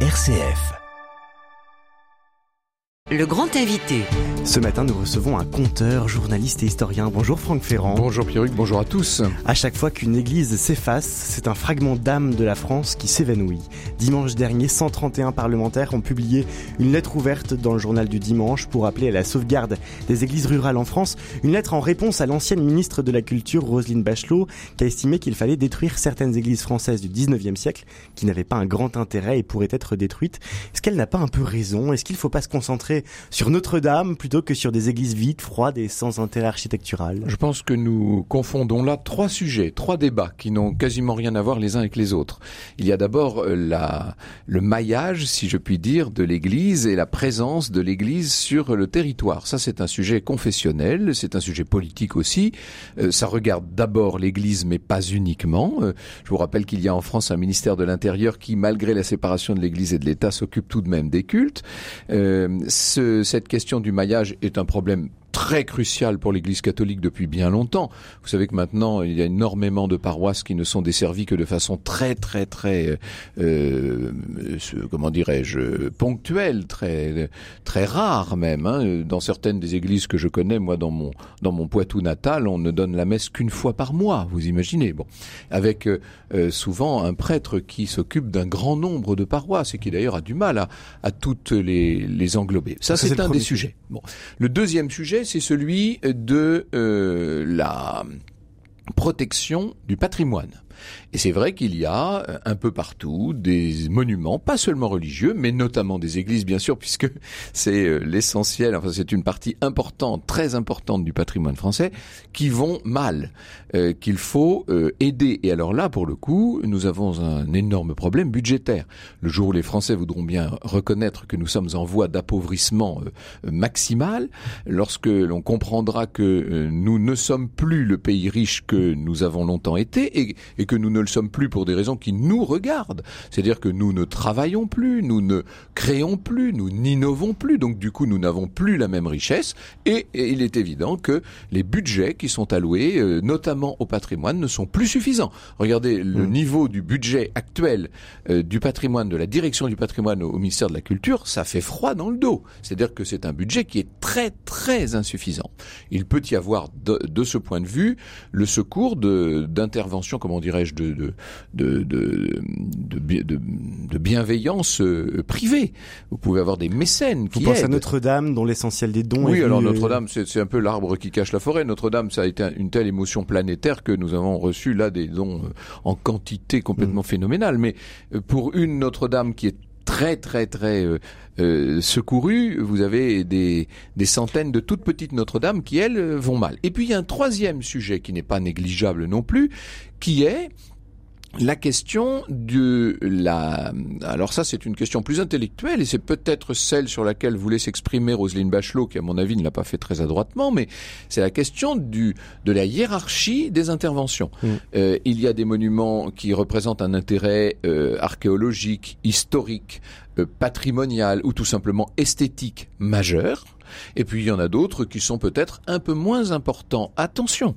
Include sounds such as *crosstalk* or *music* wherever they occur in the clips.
RCF. Le grand invité. Ce matin, nous recevons un conteur, journaliste et historien. Bonjour Franck Ferrand. Bonjour Pierruc, bonjour à tous. À chaque fois qu'une église s'efface, c'est un fragment d'âme de la France qui s'évanouit. Dimanche dernier, 131 parlementaires ont publié une lettre ouverte dans le journal du dimanche pour appeler à la sauvegarde des églises rurales en France. Une lettre en réponse à l'ancienne ministre de la Culture, Roselyne Bachelot, qui a estimé qu'il fallait détruire certaines églises françaises du 19e siècle qui n'avaient pas un grand intérêt et pourraient être détruites. Est-ce qu'elle n'a pas un peu raison? Est-ce qu'il ne faut pas se concentrer sur Notre-Dame plutôt que sur des églises vides, froides et sans intérêt architectural Je pense que nous confondons là trois sujets, trois débats qui n'ont quasiment rien à voir les uns avec les autres. Il y a d'abord euh, le maillage, si je puis dire, de l'église et la présence de l'église sur le territoire. Ça, c'est un sujet confessionnel, c'est un sujet politique aussi. Euh, ça regarde d'abord l'église, mais pas uniquement. Euh, je vous rappelle qu'il y a en France un ministère de l'Intérieur qui, malgré la séparation de l'église et de l'État, s'occupe tout de même des cultes. Ce, cette question du maillage est un problème très crucial pour l'Église catholique depuis bien longtemps. Vous savez que maintenant, il y a énormément de paroisses qui ne sont desservies que de façon très, très, très, euh, comment dirais-je, ponctuelle, très, très rare même. Hein. Dans certaines des églises que je connais, moi, dans mon, dans mon Poitou natal, on ne donne la messe qu'une fois par mois. Vous imaginez Bon, avec euh, euh, souvent un prêtre qui s'occupe d'un grand nombre de paroisses et qui d'ailleurs a du mal à, à toutes les, les englober. Ça, c'est un des sujets. Bon, le deuxième sujet, c'est celui de euh, la protection du patrimoine. Et c'est vrai qu'il y a euh, un peu partout des monuments, pas seulement religieux, mais notamment des églises, bien sûr, *laughs* puisque c'est euh, l'essentiel, enfin c'est une partie importante, très importante du patrimoine français, qui vont mal, euh, qu'il faut aider. Et alors là, pour le coup, nous avons un énorme problème budgétaire. Le jour où les Français voudront bien reconnaître que nous sommes en voie d'appauvrissement maximal, lorsque l'on comprendra que nous ne sommes plus le pays riche que nous avons longtemps été, et, et que nous ne le sommes plus pour des raisons qui nous regardent. C'est-à-dire que nous ne travaillons plus, nous ne créons plus, nous n'innovons plus. Donc du coup, nous n'avons plus la même richesse. Et, il est évident que les budgets qui sont alloués, euh, notamment au patrimoine, ne sont plus suffisants. Regardez le mmh. niveau du budget actuel euh, du patrimoine, de la direction du patrimoine au, ministère de la Culture, ça fait froid dans le dos. C'est-à-dire que c'est un budget qui est très très insuffisant. Il peut y avoir de, de ce point de vue le secours d'intervention, comment dirais-je, de, de, de, de, bienveillance euh, privée. Vous pouvez avoir des mécènes qui Vous pensez à Notre-Dame, dont l'essentiel des dons Oui, alors euh, Notre-Dame, c'est un peu l'arbre qui cache la forêt. Notre-Dame, ça a été une telle émotion planétaire que nous avons reçu là des dons euh, en quantité complètement mm. phénoménale. Mais pour une Notre-Dame qui est très très très euh, secourue, vous avez des, des centaines de toutes petites Notre-Dame qui elles vont mal. Et puis il y a un troisième sujet qui n'est pas négligeable non plus, qui est la question de la... Alors ça, c'est une question plus intellectuelle et c'est peut-être celle sur laquelle voulait s'exprimer Roselyne Bachelot, qui à mon avis ne l'a pas fait très adroitement, mais c'est la question du, de la hiérarchie des interventions. Mm. Euh, il y a des monuments qui représentent un intérêt euh, archéologique, historique, euh, patrimonial ou tout simplement esthétique majeur et puis il y en a d'autres qui sont peut-être un peu moins importants. Attention,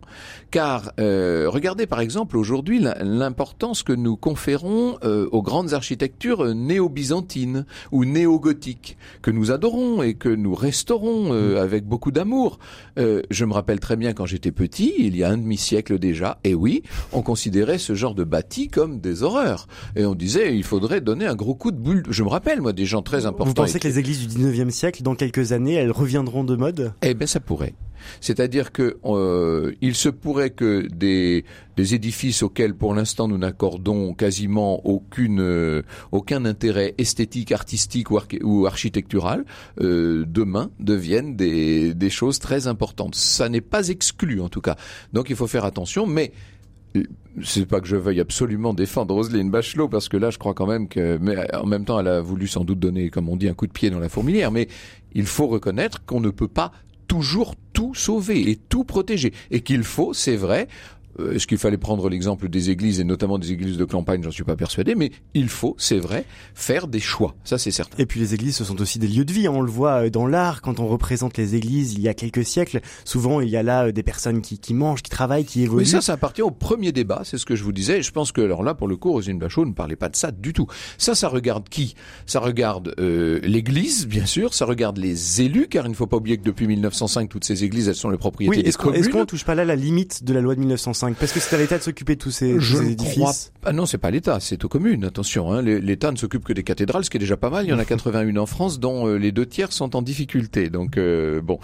car euh, regardez par exemple aujourd'hui l'importance que nous conférons euh, aux grandes architectures néo-byzantines ou néo-gothiques, que nous adorons et que nous restaurons euh, mm. avec beaucoup d'amour. je me rappelle très bien quand j'étais petit, il y a un demi-siècle déjà, et oui, on considérait ce genre de bâti comme des horreurs. Et on disait, il faudrait donner un gros coup de boule. Je me rappelle, moi, des gens très importants. Vous pensez que les églises du 19e siècle, dans quelques années, elles reviendront de mode? Eh bien, ça pourrait. C'est-à-dire que euh, il se pourrait que des, des édifices auxquels pour l'instant nous n'accordons quasiment aucune euh, aucun intérêt esthétique, artistique ou, architectural, euh, demain deviennent des, des choses très importantes. Ça n'est pas exclu en tout cas. Donc il faut faire attention, mais c'est pas que je veuille absolument défendre Roselyne Bachelot parce que là je crois quand même que mais en même temps elle a voulu sans doute donner comme on dit un coup de pied dans la fourmilière mais il faut reconnaître qu'on ne peut pas toujours tout sauver et tout protéger. Et qu'il faut c'est vrai est-ce qu'il fallait prendre l'exemple des églises et notamment des églises de campagne J'en suis pas persuadé, mais il faut, c'est vrai, faire des choix. Ça, c'est certain. Et puis les églises, ce sont aussi des lieux de vie. On le voit euh, dans l'art quand on représente les églises il y a quelques siècles. Souvent, il y a là euh, des personnes qui, qui mangent, qui travaillent, qui évoluent. Oui, ça, ça appartient au premier débat. C'est ce que je vous disais. je pense que alors là, pour le coup, Rosine Bachot ne parlait pas de ça du tout. Ça, ça regarde qui? Ça regarde euh, l'Église, bien sûr. Ça regarde les élus, car il ne faut pas oublier que depuis 1905, toutes ces églises, elles sont les propriétés oui, des communes. Est-ce qu'on touche pas là la limite de la loi de 1905 Parce que c'est à l'État de s'occuper de tous ces, je ces édifices. Crois... Ah non, c'est pas l'État, c'est aux communes. Attention, hein. l'État ne s'occupe que des cathédrales, ce qui est déjà pas mal. Il y en a *laughs* 81 en France, dont euh, les deux tiers sont en difficulté. Donc euh, bon,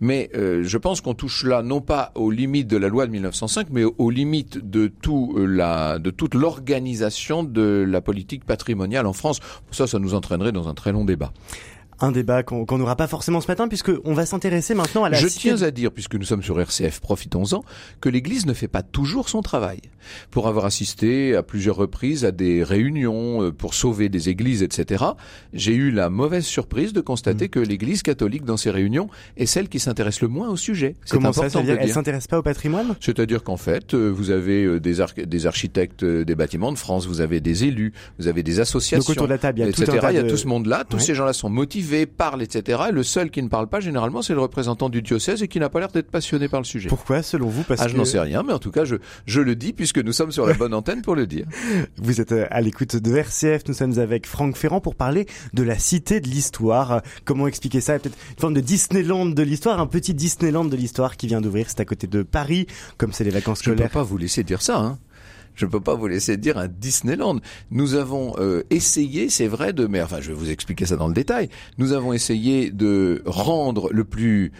mais euh, je pense qu'on touche là non pas aux limites de la loi de 1905, mais aux limites de tout la de toute l'organisation de la politique patrimoniale en France. Ça, ça nous entraînerait dans un très long débat un débat qu'on n'aura pas forcément ce matin, puisque on va s'intéresser maintenant à la. Je tiens à dire, puisque nous sommes sur RCF, profitons-en, que l'Église ne fait pas toujours son travail. Pour avoir assisté à plusieurs reprises à des réunions euh, pour sauver des églises, etc., j'ai eu la mauvaise surprise de constater mmh. que l'Église catholique dans ces réunions est celle qui s'intéresse le moins au sujet. Comment ça, ça veut dire Elle s'intéresse pas au patrimoine? C'est-à-dire qu'en fait, euh, vous avez euh, des, des architectes des bâtiments de France, vous avez des élus, vous avez des associations, Donc autour de la table, il y a etc. Tout un il y a tout ce monde-là, tous ces gens-là sont motivés parle, etc. Et le seul qui ne parle pas, généralement, c'est le représentant du diocèse et qui n'a pas l'air d'être passionné par le sujet. Pourquoi, selon vous Parce ah, je n'en sais rien, mais en tout cas, je, je le dis puisque nous sommes sur la bonne antenne pour le dire. *laughs* Vous êtes euh, à l'écoute de RCF, nous sommes avec Franck Ferrand pour parler de la cité de l'histoire. Comment expliquer ça? Peut-être une forme de Disneyland de l'histoire, un petit Disneyland de l'histoire qui vient d'ouvrir, c'est à côté de Paris, comme c'est les vacances scolaires. Je ne peux pas vous laisser dire ça, hein je ne peux pas vous laisser dire un Disneyland. Nous avons euh, essayé, c'est vrai, de, mais enfin, je vais vous expliquer ça dans le détail. Nous avons essayé de rendre le plus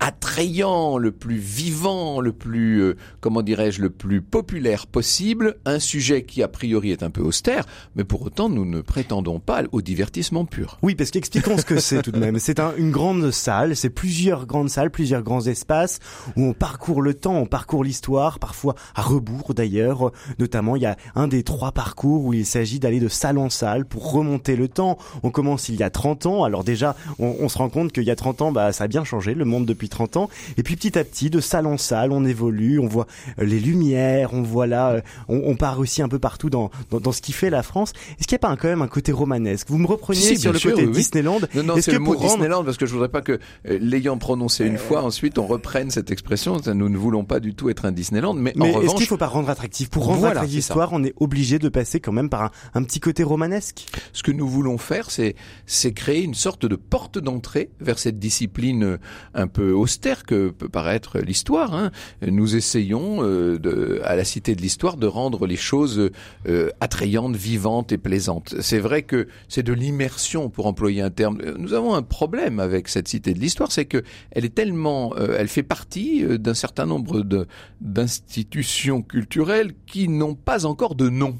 attrayant, le plus vivant, le plus, euh, comment dirais-je, le plus populaire possible, un sujet qui a priori est un peu austère, mais pour autant nous ne prétendons pas au divertissement pur. Oui, parce qu'expliquons ce que c'est tout de même. C'est un, une grande salle, c'est plusieurs grandes salles, plusieurs grands espaces où on parcourt le temps, on parcourt l'histoire, parfois à rebours d'ailleurs. Notamment, il y a un des trois parcours où il s'agit d'aller de salle en salle pour remonter le temps. On commence il y a 30 ans, alors déjà on, on se rend compte qu'il y a 30 ans, bah ça a bien changé le monde depuis 30 ans. Et puis petit à petit, de salle en salle, on évolue, on voit euh, les lumières, on voit là, euh, on, part aussi un peu partout dans, dans, ce qui fait la France. Est-ce qu'il n'y a pas quand même un côté romanesque? Vous me repreniez sur le côté Disneyland. Non, non, c'est le mot Disneyland parce que je voudrais pas que euh, l'ayant prononcé une fois, ensuite on reprenne cette expression. Nous ne voulons pas du tout être un Disneyland, mais, mais en est-ce qu'il faut pas rendre attractif? Pour rendre attractif l'histoire, on est obligé de passer quand même par un, un, petit côté romanesque. Ce que nous voulons faire, c'est c'est créer une sorte de porte d'entrée vers cette discipline un peu austère que peut paraître l'histoire. Hein. Nous essayons euh, de, à la Cité de l'Histoire de rendre les choses euh, attrayantes, vivantes et plaisantes. C'est vrai que c'est de l'immersion, pour employer un terme. Nous avons un problème avec cette Cité de l'Histoire, c'est que elle est tellement, euh, elle fait partie d'un certain nombre d'institutions culturelles qui n'ont pas encore de nom.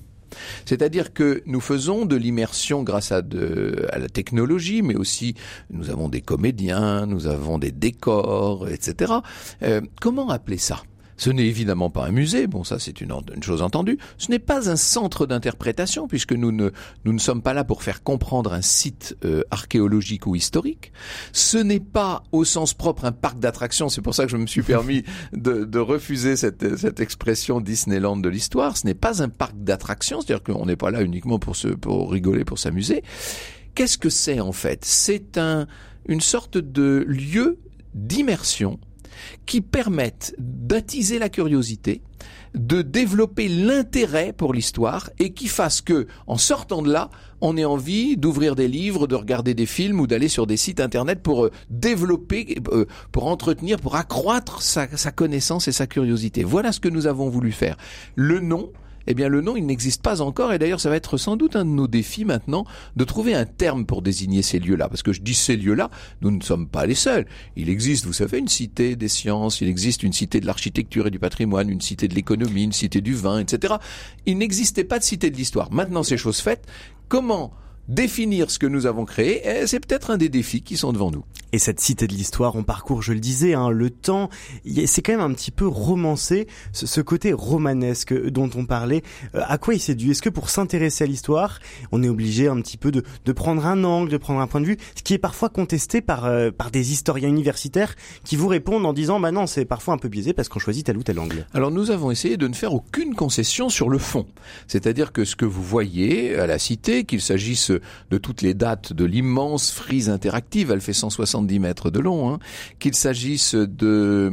C'est-à-dire que nous faisons de l'immersion grâce à, la technologie, mais aussi nous avons des comédiens, nous avons des décors, etc. Euh, comment appeler ça? Ce n'est évidemment pas un musée, bon ça c'est une, chose entendue, ce n'est pas un centre d'interprétation puisque nous ne, nous ne sommes pas là pour faire comprendre un site euh, archéologique ou historique, ce n'est pas au sens propre un parc d'attractions, c'est pour ça que je me suis permis de, de refuser cette, cette expression Disneyland de l'histoire, ce n'est pas un parc d'attractions, c'est-à-dire qu'on n'est pas là uniquement pour, se, pour rigoler, pour s'amuser. Qu'est-ce que c'est en fait? C'est un, une sorte de lieu d'immersion qui permettent d'attiser la curiosité, de développer l'intérêt pour l'histoire et qui fassent que, en sortant de là, on ait envie d'ouvrir des livres, de regarder des films ou d'aller sur des sites internet pour euh, développer, euh, pour entretenir, pour accroître sa connaissance et sa curiosité. Voilà ce que nous avons voulu faire. Le nom, eh bien le nom il n'existe pas encore et d'ailleurs ça va être sans doute un de nos défis maintenant de trouver un terme pour désigner ces lieux-là parce que je dis ces lieux-là, nous ne sommes pas les seuls. Il existe, vous savez, une cité des sciences, il existe une cité de l'architecture et du patrimoine, une cité de l'économie, une cité du vin, etc. Il n'existait pas de cité de l'histoire. Maintenant c'est chose faite. Comment définir ce que nous avons créé, c'est peut-être un des défis qui sont devant nous. Et cette cité de l'histoire, on parcourt, je le disais, hein, le temps, c'est quand même un petit peu romancé, ce, côté romanesque dont on parlait. Euh, à quoi il s'est dû? Est-ce que pour s'intéresser à l'histoire, on est obligé un petit peu de, de, prendre un angle, de prendre un point de vue, ce qui est parfois contesté par, euh, par des historiens universitaires qui vous répondent en disant, bah non, c'est parfois un peu biaisé parce qu'on choisit tel ou tel angle. Alors nous avons essayé de ne faire aucune concession sur le fond. C'est-à-dire que ce que vous voyez à la cité, qu'il s'agisse de toutes les dates de l'immense frise interactive, elle fait 170 mètres de long, hein, qu'il s'agisse de,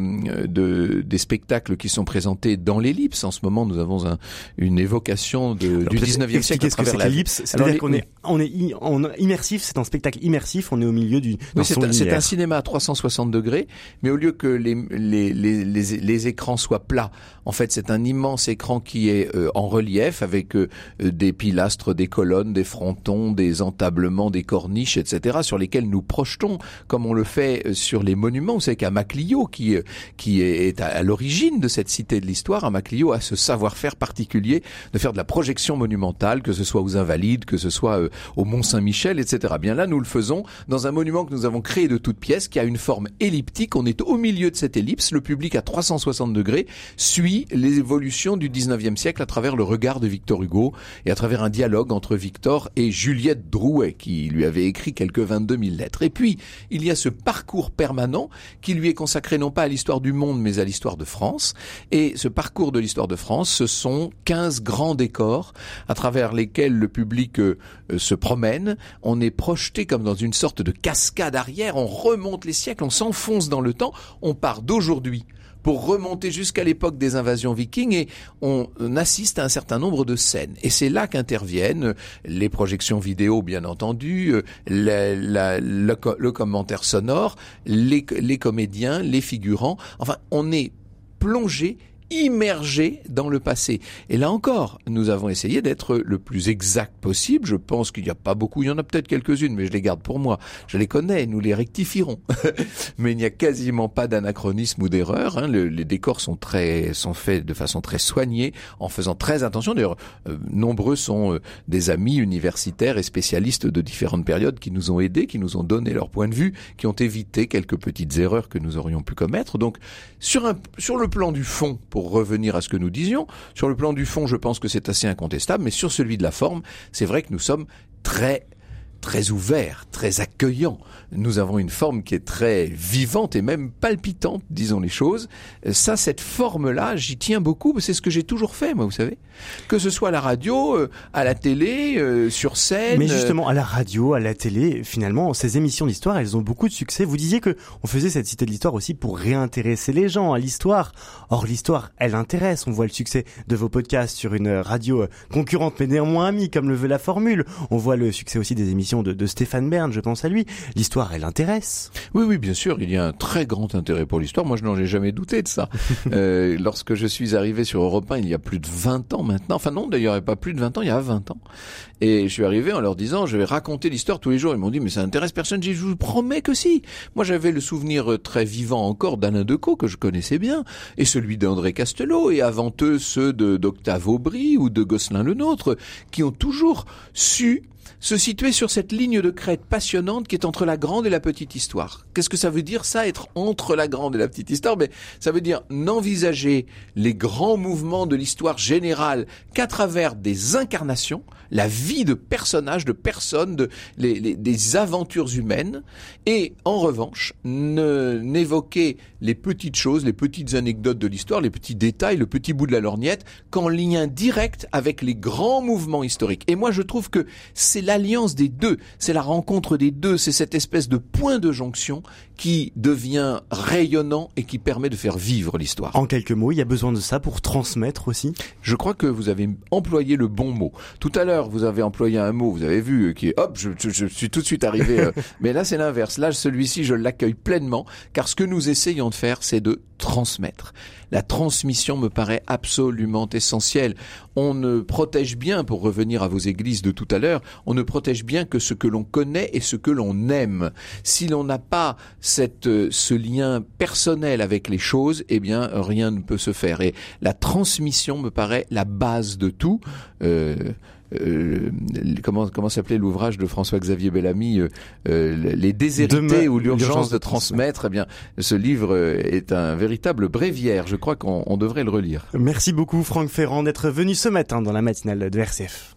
de, des spectacles qui sont présentés dans l'ellipse. En ce moment, nous avons un, une évocation de, du 19e siècle. Qu'est-ce que c'est l'ellipse C'est-à-dire qu'on est, on est, on immersif, c'est un spectacle immersif, on est au milieu du. Oui, c'est un, cinéma à 360 degrés, mais au lieu que les, les, les, les, les écrans soient plats, en fait, c'est un immense écran qui est euh, en relief avec euh, des pilastres, des colonnes, des frontons, des entablements, des corniches, etc., sur lesquels nous projetons, comme on le fait euh, sur les monuments. Vous savez qu'à Maclio, qui, qui est à, l'origine de cette cité de l'histoire, à Maclio a ce savoir-faire particulier de faire de la projection monumentale, que ce soit aux Invalides, que ce soit au Mont Saint-Michel, etc. Bien là, nous le faisons dans un monument que nous avons créé de toutes pièces, qui a une forme elliptique. On est au milieu de cette ellipse. Le public à 360 degrés suit l'évolution du 19e siècle à travers le regard de Victor Hugo et à travers un dialogue entre Victor et Juliette Drouet qui lui avait écrit quelques 22 000 lettres. Et puis, il y a ce parcours permanent qui lui est consacré non pas à l'histoire du monde mais à l'histoire de France. Et ce parcours de l'histoire de France, ce sont 15 grands décors à travers lesquels le public euh, se promène. On est projeté comme dans une sorte de cascade arrière, on remonte les siècles, on s'enfonce dans le temps, on part d'aujourd'hui pour remonter jusqu'à l'époque des invasions vikings et on assiste à un certain nombre de scènes. Et c'est là qu'interviennent les projections vidéo, bien entendu, le, commentaire sonore, les, les comédiens, les figurants. Enfin, on est plongé immergé dans le passé. Et là encore, nous avons essayé d'être le plus exact possible. Je pense qu'il n'y a pas beaucoup, il y en a peut-être quelques-unes, mais je les garde pour moi. Je les connais, nous les rectifierons. *laughs* mais il n'y a quasiment pas d'anachronisme ou d'erreur. Hein. les décors sont très, sont faits de façon très soignée, en faisant très attention. D'ailleurs, euh, nombreux sont euh, des amis universitaires et spécialistes de différentes périodes qui nous ont aidés, qui nous ont donné leur point de vue, qui ont évité quelques petites erreurs que nous aurions pu commettre. Donc, sur un, sur le plan du fond, pour revenir à ce que nous disions. Sur le plan du fond, je pense que c'est assez incontestable, mais sur celui de la forme, c'est vrai que nous sommes très très ouvert, très accueillant. Nous avons une forme qui est très vivante et même palpitante, disons les choses. Ça, cette forme-là, j'y tiens beaucoup. C'est ce que j'ai toujours fait, moi, vous savez. Que ce soit à la radio, euh, à la télé, euh, sur scène. Mais justement, à la radio, à la télé, finalement, ces émissions d'histoire, elles ont beaucoup de succès. Vous disiez que on faisait cette cité de l'histoire aussi pour réintéresser les gens à l'histoire. Or, l'histoire, elle intéresse. On voit le succès de vos podcasts sur une radio euh, concurrente, mais néanmoins amie, comme le veut la formule. On voit le succès aussi des émissions de, Stéphane Bern, je pense à lui. L'histoire, elle intéresse. Oui, oui, bien sûr, il y a un très grand intérêt pour l'histoire. Moi, je n'en ai jamais douté de ça. *laughs* euh, lorsque je suis arrivé sur Europe 1, il y a plus de 20 ans maintenant, enfin non, d'ailleurs, il n'y a pas plus de 20 ans, il y a 20 ans. Et je suis arrivé en leur disant, je vais raconter l'histoire tous les jours. Ils m'ont dit, mais ça intéresse personne. J'ai je vous promets que si. Moi, j'avais le souvenir très vivant encore d'Alain Decaux, que je connaissais bien, et celui d'André Castelot, et avant eux, ceux d'Octave Aubry ou de Gosselin le Nôtre, qui ont toujours su se situer sur cette ligne de crête passionnante qui est entre la grande et la petite histoire. Qu'est-ce que ça veut dire ça, être entre la grande et la petite histoire? Mais ça veut dire n'envisager les grands mouvements de l'histoire générale qu'à travers des incarnations, la vie de personnages, de personnes, de, les, des aventures humaines, et en revanche, n'évoquer les petites choses, les petites anecdotes de l'histoire, les petits détails, le petit bout de la lorgnette, qu'en lien direct avec les grands mouvements historiques. Et moi, je trouve que l'alliance des deux, c'est la rencontre des deux, c'est cette espèce de point de jonction qui devient rayonnant et qui permet de faire vivre l'histoire. En quelques mots, il y a besoin de ça pour transmettre aussi? Je crois que vous avez employé le bon mot. Tout à l'heure, vous avez employé un mot, vous avez vu, euh, qui est, hop, je, je, suis tout de suite arrivé. Euh, *laughs* mais là, c'est l'inverse. Là, celui-ci, je l'accueille pleinement, car ce que nous essayons de faire, c'est de transmettre. La transmission me paraît absolument essentielle. On ne protège bien, pour revenir à vos églises de tout à l'heure, on ne protège bien que ce que l'on connaît et ce que l'on aime. Si l'on n'a pas cette, euh, ce lien personnel avec les choses, eh bien, rien ne peut se faire. Et la transmission me paraît la base de tout. Euh, comment comment s'appelait l'ouvrage de François-Xavier Bellamy, les déshérités ou l'urgence de transmettre. Eh bien, ce livre est un véritable bréviaire. Je crois qu'on devrait le relire. Merci beaucoup Franck Ferrand d'être venu ce matin dans la matinale de RCF.